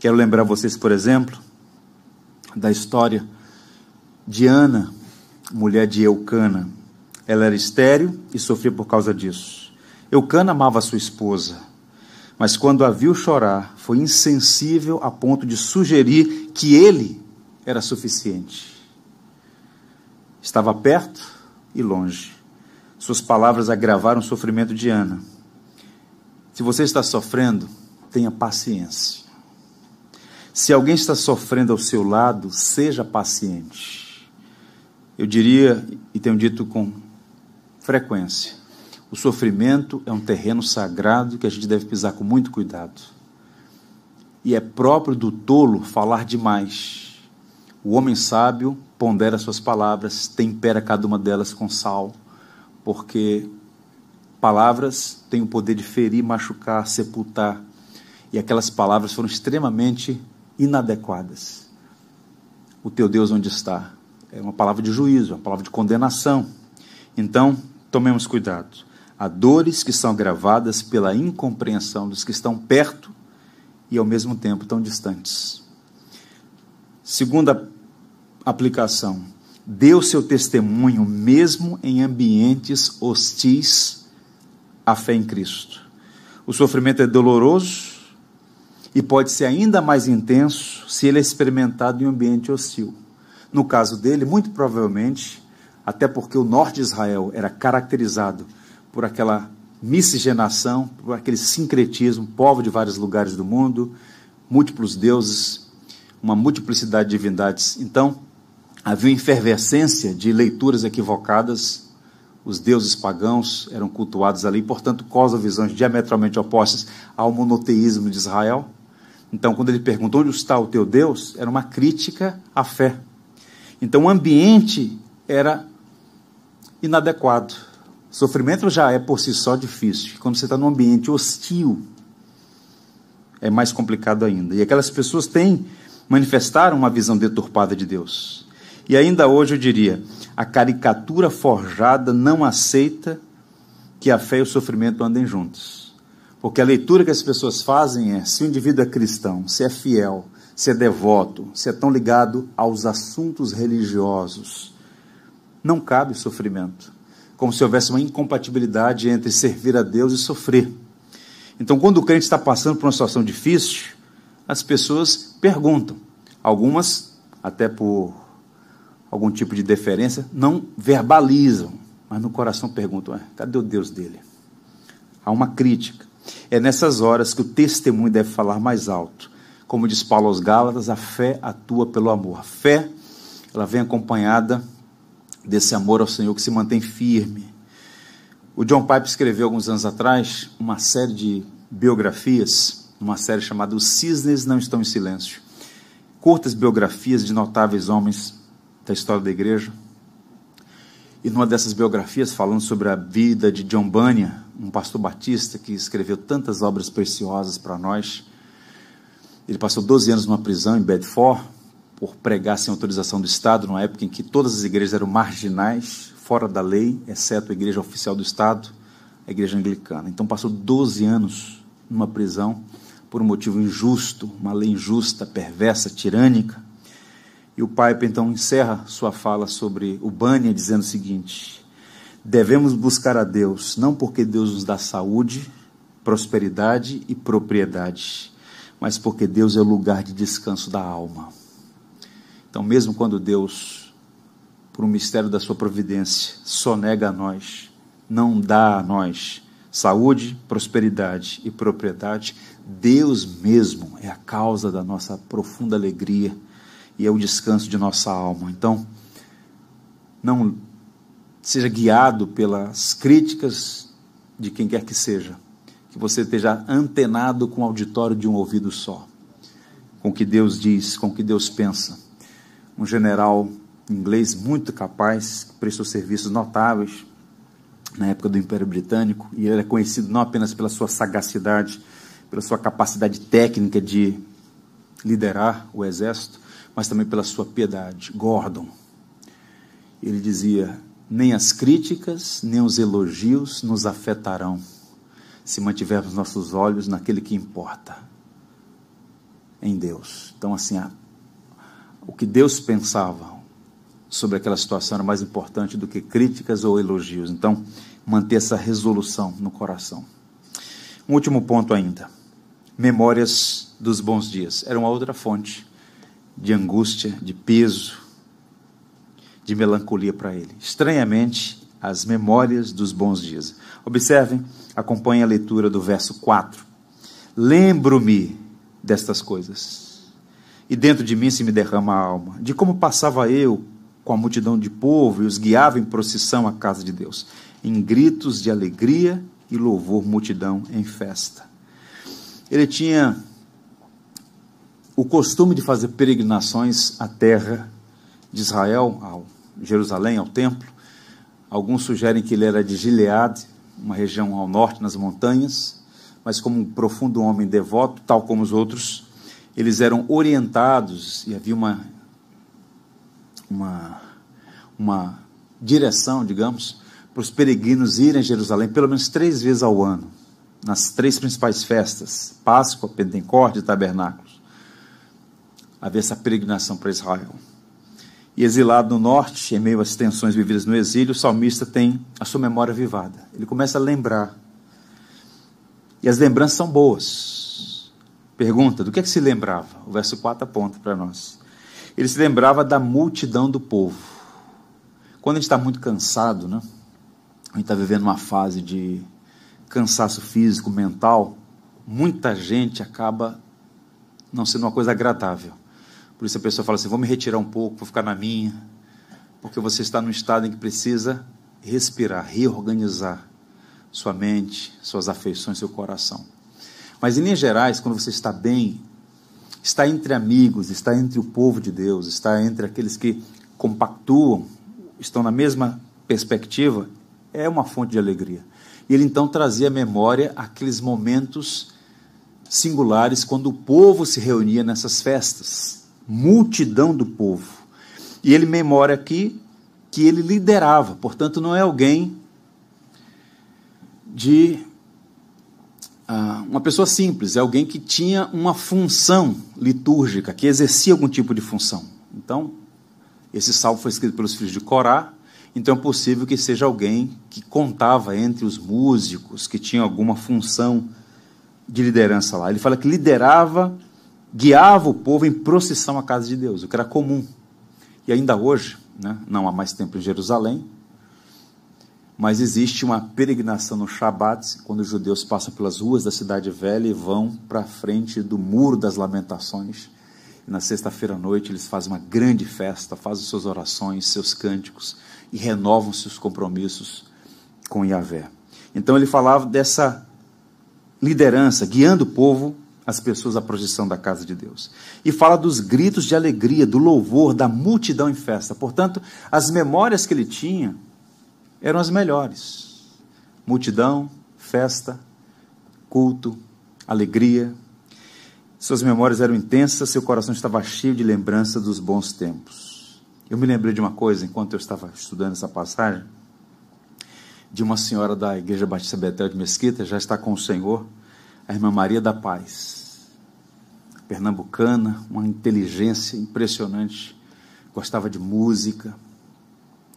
A: Quero lembrar vocês, por exemplo, da história de Ana, mulher de Eucana. Ela era estéril e sofria por causa disso. Eucana amava sua esposa, mas quando a viu chorar, foi insensível a ponto de sugerir que ele era suficiente. Estava perto e longe. Suas palavras agravaram o sofrimento de Ana. Se você está sofrendo, tenha paciência. Se alguém está sofrendo ao seu lado, seja paciente. Eu diria, e tenho dito com frequência, o sofrimento é um terreno sagrado que a gente deve pisar com muito cuidado. E é próprio do tolo falar demais. O homem sábio pondera suas palavras, tempera cada uma delas com sal, porque palavras têm o poder de ferir, machucar, sepultar. E aquelas palavras foram extremamente inadequadas. O teu Deus onde está? é uma palavra de juízo, uma palavra de condenação. Então, tomemos cuidado. Há dores que são agravadas pela incompreensão dos que estão perto e ao mesmo tempo tão distantes. Segunda aplicação: dê o seu testemunho mesmo em ambientes hostis à fé em Cristo. O sofrimento é doloroso e pode ser ainda mais intenso se ele é experimentado em um ambiente hostil. No caso dele, muito provavelmente, até porque o norte de Israel era caracterizado por aquela miscigenação, por aquele sincretismo, povo de vários lugares do mundo, múltiplos deuses, uma multiplicidade de divindades. Então, havia efervescência de leituras equivocadas, os deuses pagãos eram cultuados ali, portanto, causa visões diametralmente opostas ao monoteísmo de Israel. Então, quando ele perguntou onde está o teu Deus, era uma crítica à fé. Então, o ambiente era inadequado. Sofrimento já é por si só difícil. Quando você está num ambiente hostil, é mais complicado ainda. E aquelas pessoas têm manifestaram uma visão deturpada de Deus. E ainda hoje eu diria, a caricatura forjada não aceita que a fé e o sofrimento andem juntos. Porque a leitura que as pessoas fazem é: se o indivíduo é cristão, se é fiel, se é devoto, se é tão ligado aos assuntos religiosos, não cabe sofrimento como se houvesse uma incompatibilidade entre servir a Deus e sofrer. Então, quando o crente está passando por uma situação difícil, as pessoas perguntam. Algumas, até por algum tipo de deferência, não verbalizam, mas no coração perguntam: cadê o Deus dele? Há uma crítica. É nessas horas que o testemunho deve falar mais alto. Como diz Paulo aos Gálatas, a fé atua pelo amor. A fé, ela vem acompanhada desse amor ao Senhor que se mantém firme. O John Pipe escreveu alguns anos atrás uma série de biografias, uma série chamada Os Cisnes Não Estão em Silêncio. Curtas biografias de notáveis homens da história da igreja. E numa dessas biografias, falando sobre a vida de John Bunyan, um pastor batista que escreveu tantas obras preciosas para nós. Ele passou 12 anos numa prisão em Bedford, por pregar sem autorização do Estado, numa época em que todas as igrejas eram marginais, fora da lei, exceto a igreja oficial do Estado, a igreja anglicana. Então passou 12 anos numa prisão por um motivo injusto, uma lei injusta, perversa, tirânica. E o Pipe então encerra sua fala sobre o Bânia dizendo o seguinte: devemos buscar a Deus não porque Deus nos dá saúde, prosperidade e propriedade, mas porque Deus é o lugar de descanso da alma. Então, mesmo quando Deus, por um mistério da sua providência, sonega a nós, não dá a nós saúde, prosperidade e propriedade, Deus mesmo é a causa da nossa profunda alegria e é o descanso de nossa alma. Então, não seja guiado pelas críticas de quem quer que seja, que você esteja antenado com o auditório de um ouvido só, com o que Deus diz, com o que Deus pensa um general inglês muito capaz, que prestou serviços notáveis na época do Império Britânico, e ele é conhecido não apenas pela sua sagacidade, pela sua capacidade técnica de liderar o exército, mas também pela sua piedade. Gordon. Ele dizia: nem as críticas, nem os elogios nos afetarão se mantivermos nossos olhos naquele que importa, em Deus. Então, assim, a o que Deus pensava sobre aquela situação era mais importante do que críticas ou elogios. Então, manter essa resolução no coração. Um último ponto ainda. Memórias dos bons dias. Era uma outra fonte de angústia, de peso, de melancolia para ele. Estranhamente, as memórias dos bons dias. Observem, acompanhem a leitura do verso 4. Lembro-me destas coisas e dentro de mim se me derrama a alma, de como passava eu com a multidão de povo e os guiava em procissão à casa de Deus, em gritos de alegria e louvor, multidão em festa. Ele tinha o costume de fazer peregrinações à terra de Israel, ao Jerusalém, ao templo. Alguns sugerem que ele era de Gileade, uma região ao norte nas montanhas, mas como um profundo homem devoto, tal como os outros, eles eram orientados e havia uma, uma uma direção, digamos, para os peregrinos irem a Jerusalém pelo menos três vezes ao ano, nas três principais festas: Páscoa, Pentecostes e Tabernáculos. Havia essa peregrinação para Israel. E exilado no norte, em meio às tensões vividas no exílio, o salmista tem a sua memória vivada. Ele começa a lembrar. E as lembranças são boas. Pergunta: do que é que se lembrava? O verso 4 aponta para nós. Ele se lembrava da multidão do povo. Quando a gente está muito cansado, né? a gente está vivendo uma fase de cansaço físico, mental, muita gente acaba não sendo uma coisa agradável. Por isso a pessoa fala assim: vou me retirar um pouco, vou ficar na minha, porque você está num estado em que precisa respirar, reorganizar sua mente, suas afeições, seu coração. Mas em linhas gerais, quando você está bem, está entre amigos, está entre o povo de Deus, está entre aqueles que compactuam, estão na mesma perspectiva, é uma fonte de alegria. E ele então trazia à memória aqueles momentos singulares quando o povo se reunia nessas festas, multidão do povo. E ele memora aqui que ele liderava, portanto, não é alguém de ah, uma pessoa simples, é alguém que tinha uma função litúrgica, que exercia algum tipo de função. Então, esse salmo foi escrito pelos filhos de Corá, então é possível que seja alguém que contava entre os músicos, que tinha alguma função de liderança lá. Ele fala que liderava, guiava o povo em procissão à casa de Deus, o que era comum. E ainda hoje, né, não há mais tempo em Jerusalém, mas existe uma peregrinação no Shabat, quando os judeus passam pelas ruas da cidade velha e vão para frente do Muro das Lamentações. E na sexta-feira à noite eles fazem uma grande festa, fazem suas orações, seus cânticos, e renovam seus compromissos com Yahvé. Então ele falava dessa liderança, guiando o povo, as pessoas à projeção da casa de Deus. E fala dos gritos de alegria, do louvor, da multidão em festa. Portanto, as memórias que ele tinha eram as melhores. Multidão, festa, culto, alegria. Suas memórias eram intensas, seu coração estava cheio de lembrança dos bons tempos. Eu me lembrei de uma coisa enquanto eu estava estudando essa passagem, de uma senhora da Igreja Batista Betel de Mesquita, já está com o Senhor, a irmã Maria da Paz, pernambucana, uma inteligência impressionante, gostava de música,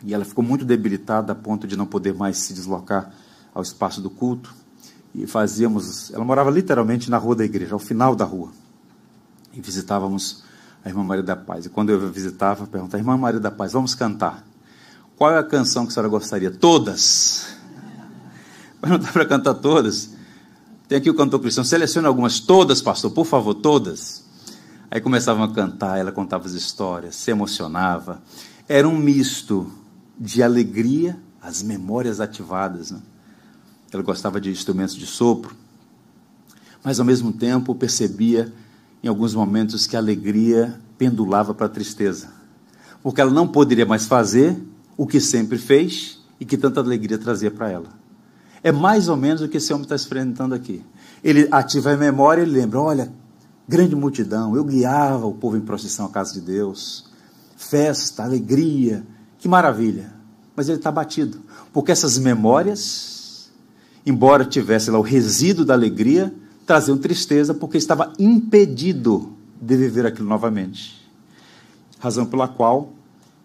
A: e ela ficou muito debilitada a ponto de não poder mais se deslocar ao espaço do culto. E fazíamos, ela morava literalmente na rua da igreja, ao final da rua. E visitávamos a irmã Maria da Paz. E quando eu visitava, perguntava, irmã Maria da Paz, vamos cantar. Qual é a canção que a senhora gostaria? Todas. (laughs) Mas não dá para cantar todas. Tem aqui o cantor cristão, selecione algumas, todas, pastor, por favor, todas. Aí começavam a cantar, ela contava as histórias, se emocionava. Era um misto de alegria, as memórias ativadas. Né? Ela gostava de instrumentos de sopro, mas ao mesmo tempo percebia em alguns momentos que a alegria pendulava para a tristeza, porque ela não poderia mais fazer o que sempre fez e que tanta alegria trazia para ela. É mais ou menos o que esse homem está experimentando aqui. Ele ativa a memória e lembra: olha, grande multidão, eu guiava o povo em procissão à casa de Deus, festa, alegria, que maravilha. Mas ele está batido, porque essas memórias, embora tivesse lá o resíduo da alegria, traziam tristeza porque estava impedido de viver aquilo novamente. Razão pela qual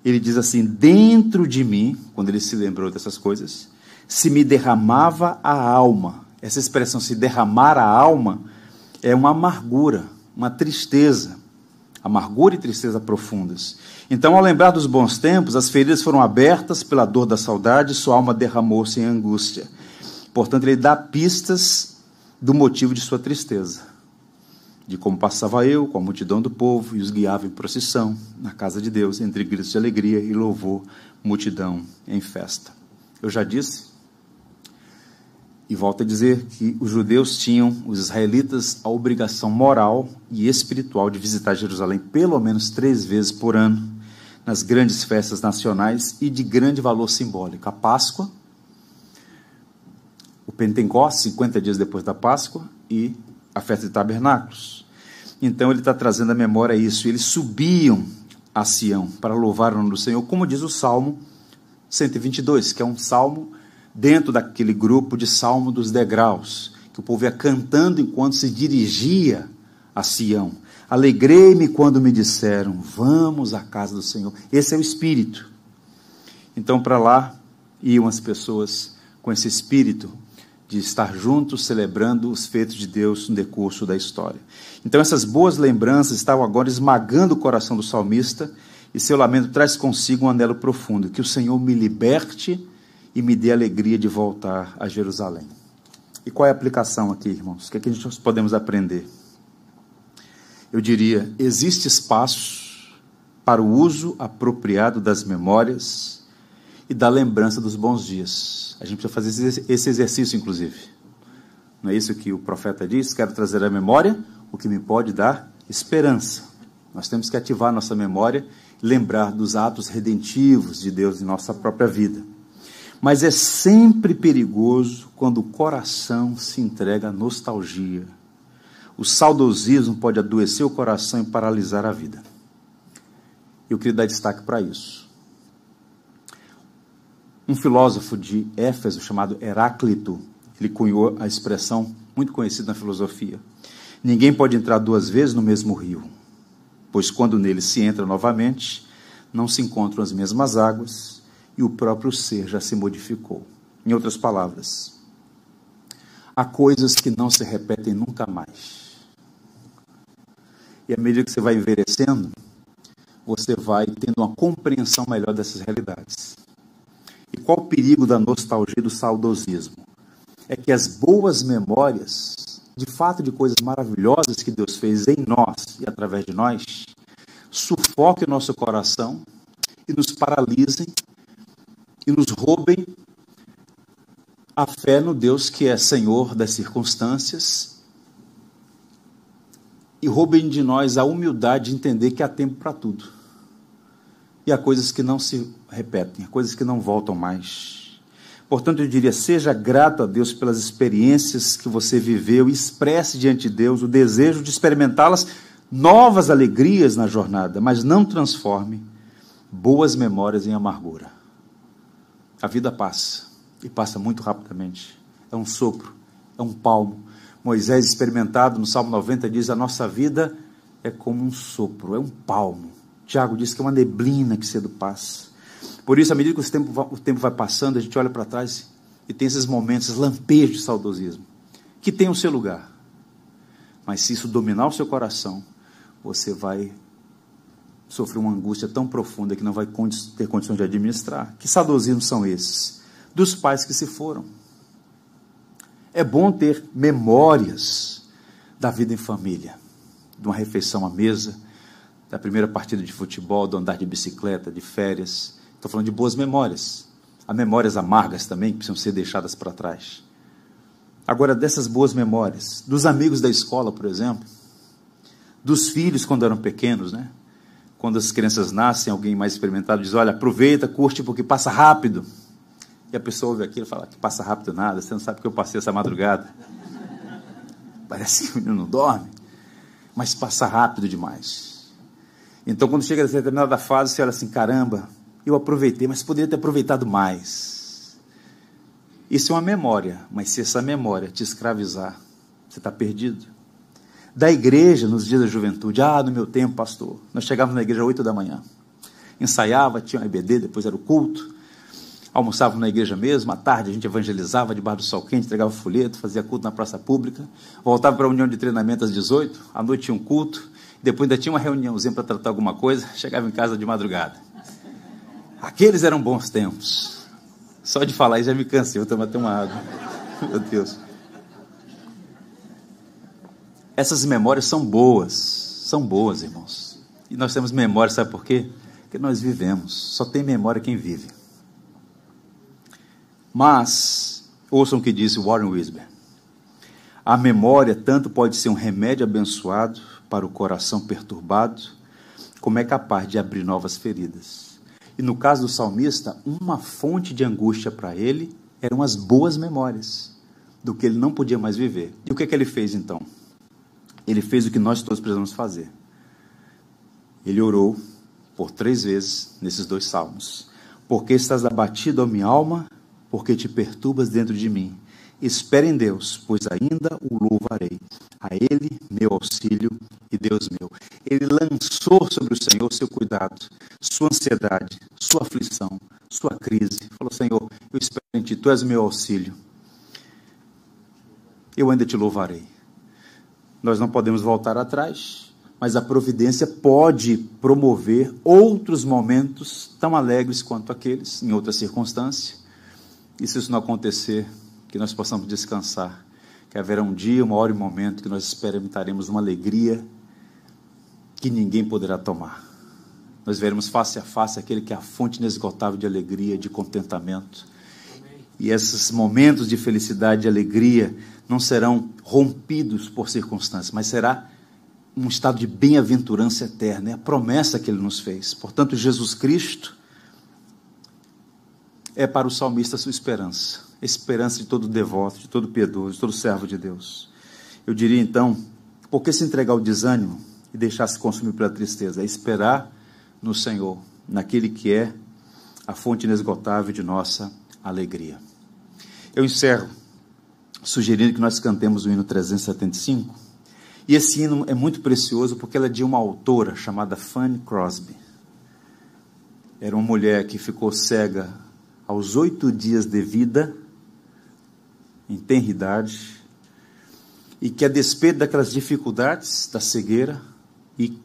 A: ele diz assim: dentro de mim, quando ele se lembrou dessas coisas, se me derramava a alma. Essa expressão, se derramar a alma, é uma amargura, uma tristeza. Amargura e tristeza profundas. Então, ao lembrar dos bons tempos, as feridas foram abertas pela dor da saudade, sua alma derramou-se em angústia. Portanto, ele dá pistas do motivo de sua tristeza, de como passava eu com a multidão do povo e os guiava em procissão na casa de Deus, entre gritos de alegria e louvor, multidão em festa. Eu já disse, e volto a dizer, que os judeus tinham, os israelitas, a obrigação moral e espiritual de visitar Jerusalém pelo menos três vezes por ano, nas grandes festas nacionais e de grande valor simbólico. A Páscoa, o Pentecostes, 50 dias depois da Páscoa, e a festa de tabernáculos. Então ele está trazendo à memória isso. Eles subiam a Sião para louvar o nome do Senhor, como diz o Salmo 122, que é um salmo dentro daquele grupo de salmo dos degraus, que o povo ia cantando enquanto se dirigia a Sião. Alegrei-me quando me disseram: Vamos à casa do Senhor. Esse é o espírito. Então, para lá iam as pessoas com esse espírito de estar juntos celebrando os feitos de Deus no decurso da história. Então, essas boas lembranças estavam agora esmagando o coração do salmista, e seu lamento traz consigo um anelo profundo: que o Senhor me liberte e me dê a alegria de voltar a Jerusalém. E qual é a aplicação aqui, irmãos? O que, é que gente podemos aprender? Eu diria: existe espaço para o uso apropriado das memórias e da lembrança dos bons dias. A gente precisa fazer esse exercício, inclusive. Não é isso que o profeta diz? Quero trazer à memória o que me pode dar esperança. Nós temos que ativar nossa memória lembrar dos atos redentivos de Deus em nossa própria vida. Mas é sempre perigoso quando o coração se entrega à nostalgia. O saudosismo pode adoecer o coração e paralisar a vida. Eu queria dar destaque para isso. Um filósofo de Éfeso chamado Heráclito, ele cunhou a expressão muito conhecida na filosofia: Ninguém pode entrar duas vezes no mesmo rio, pois quando nele se entra novamente, não se encontram as mesmas águas e o próprio ser já se modificou. Em outras palavras, há coisas que não se repetem nunca mais. E à medida que você vai envelhecendo, você vai tendo uma compreensão melhor dessas realidades. E qual o perigo da nostalgia e do saudosismo? É que as boas memórias, de fato de coisas maravilhosas que Deus fez em nós e através de nós, sufoquem o nosso coração e nos paralisem e nos roubem a fé no Deus que é Senhor das circunstâncias e roubem de nós a humildade de entender que há tempo para tudo. E há coisas que não se repetem, coisas que não voltam mais. Portanto, eu diria: seja grato a Deus pelas experiências que você viveu expresse diante de Deus o desejo de experimentá-las, novas alegrias na jornada, mas não transforme boas memórias em amargura. A vida passa e passa muito rapidamente. É um sopro, é um palmo. Moisés, experimentado no Salmo 90, diz: A nossa vida é como um sopro, é um palmo. Tiago diz que é uma neblina que cedo passa. Por isso, à medida que o tempo, vai, o tempo vai passando, a gente olha para trás e tem esses momentos, esses lampejos de saudosismo, que tem o seu lugar. Mas se isso dominar o seu coração, você vai sofrer uma angústia tão profunda que não vai ter condições de administrar. Que saudosismos são esses? Dos pais que se foram. É bom ter memórias da vida em família, de uma refeição à mesa, da primeira partida de futebol, do andar de bicicleta, de férias. Estou falando de boas memórias. Há memórias amargas também que precisam ser deixadas para trás. Agora, dessas boas memórias, dos amigos da escola, por exemplo, dos filhos quando eram pequenos, né? Quando as crianças nascem, alguém mais experimentado diz: Olha, aproveita, curte, porque passa rápido. E a pessoa ouve aquilo e fala: Que passa rápido nada, você não sabe que eu passei essa madrugada. (laughs) Parece que o menino não dorme, mas passa rápido demais. Então, quando chega a determinada fase, você olha assim: caramba, eu aproveitei, mas poderia ter aproveitado mais. Isso é uma memória, mas se essa memória te escravizar, você está perdido. Da igreja, nos dias da juventude, ah, no meu tempo, pastor, nós chegávamos na igreja às 8 da manhã, ensaiava, tinha um EBD, depois era o culto, almoçávamos na igreja mesmo, à tarde a gente evangelizava debaixo do sol quente, entregava folheto, fazia culto na praça pública, voltava para a reunião de treinamento às 18, à noite tinha um culto, depois ainda tinha uma reuniãozinha para tratar alguma coisa, (laughs) chegava em casa de madrugada. Aqueles eram bons tempos. Só de falar isso já me cansei, eu tomar até uma água. (laughs) Meu Deus. Essas memórias são boas, são boas, irmãos. E nós temos memória, sabe por quê? Porque nós vivemos. Só tem memória quem vive. Mas, ouçam o que disse Warren Wisber. A memória tanto pode ser um remédio abençoado para o coração perturbado, como é capaz de abrir novas feridas. E no caso do salmista, uma fonte de angústia para ele eram as boas memórias do que ele não podia mais viver. E o que, é que ele fez então? Ele fez o que nós todos precisamos fazer. Ele orou, por três vezes nesses dois salmos. Porque estás abatido, ó minha alma, porque te perturbas dentro de mim. Espere em Deus, pois ainda o louvarei. A Ele, meu auxílio e Deus meu. Ele lançou sobre o Senhor seu cuidado, sua ansiedade, sua aflição, sua crise. Falou: Senhor, eu espero em Ti, Tu és meu auxílio. Eu ainda te louvarei. Nós não podemos voltar atrás, mas a providência pode promover outros momentos tão alegres quanto aqueles, em outra circunstância. E se isso não acontecer, que nós possamos descansar, que haverá um dia, uma hora e um momento que nós experimentaremos uma alegria que ninguém poderá tomar. Nós veremos face a face aquele que é a fonte inesgotável de alegria, de contentamento. E esses momentos de felicidade e alegria não serão rompidos por circunstâncias, mas será um estado de bem-aventurança eterna. É a promessa que ele nos fez. Portanto, Jesus Cristo é para o salmista a sua esperança esperança de todo devoto, de todo piedoso, de todo servo de Deus. Eu diria então, por que se entregar ao desânimo e deixar se consumir pela tristeza? É esperar no Senhor, naquele que é a fonte inesgotável de nossa alegria. Eu encerro sugerindo que nós cantemos o hino 375. E esse hino é muito precioso porque ela é de uma autora chamada Fanny Crosby. Era uma mulher que ficou cega aos oito dias de vida em tenridade, e que a despeito daquelas dificuldades da cegueira, e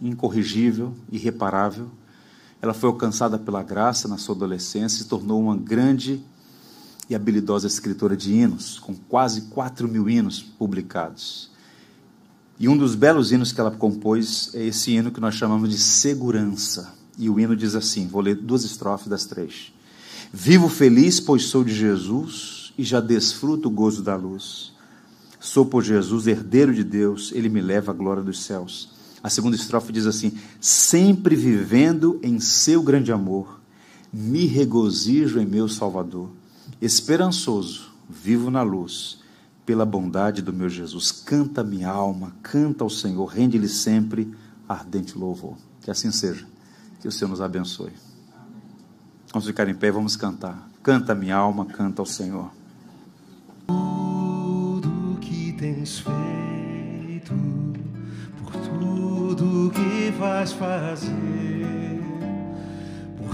A: incorrigível, irreparável, ela foi alcançada pela graça na sua adolescência e se tornou uma grande e habilidosa escritora de hinos, com quase 4 mil hinos publicados. E um dos belos hinos que ela compôs é esse hino que nós chamamos de Segurança. E o hino diz assim: vou ler duas estrofes das três. Vivo feliz, pois sou de Jesus e já desfruto o gozo da luz. Sou por Jesus herdeiro de Deus, ele me leva à glória dos céus. A segunda estrofe diz assim: Sempre vivendo em seu grande amor, me regozijo em meu Salvador. Esperançoso, vivo na luz, pela bondade do meu Jesus. Canta minha alma, canta ao Senhor, rende-lhe sempre ardente louvor. Que assim seja. Que o Senhor nos abençoe. Vamos ficar em pé, vamos cantar. Canta minha alma, canta ao Senhor
B: tens feito, por tudo que vais fazer,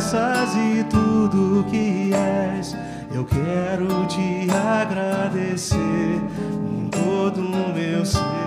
B: E tudo que és. Eu quero te agradecer com todo o meu ser.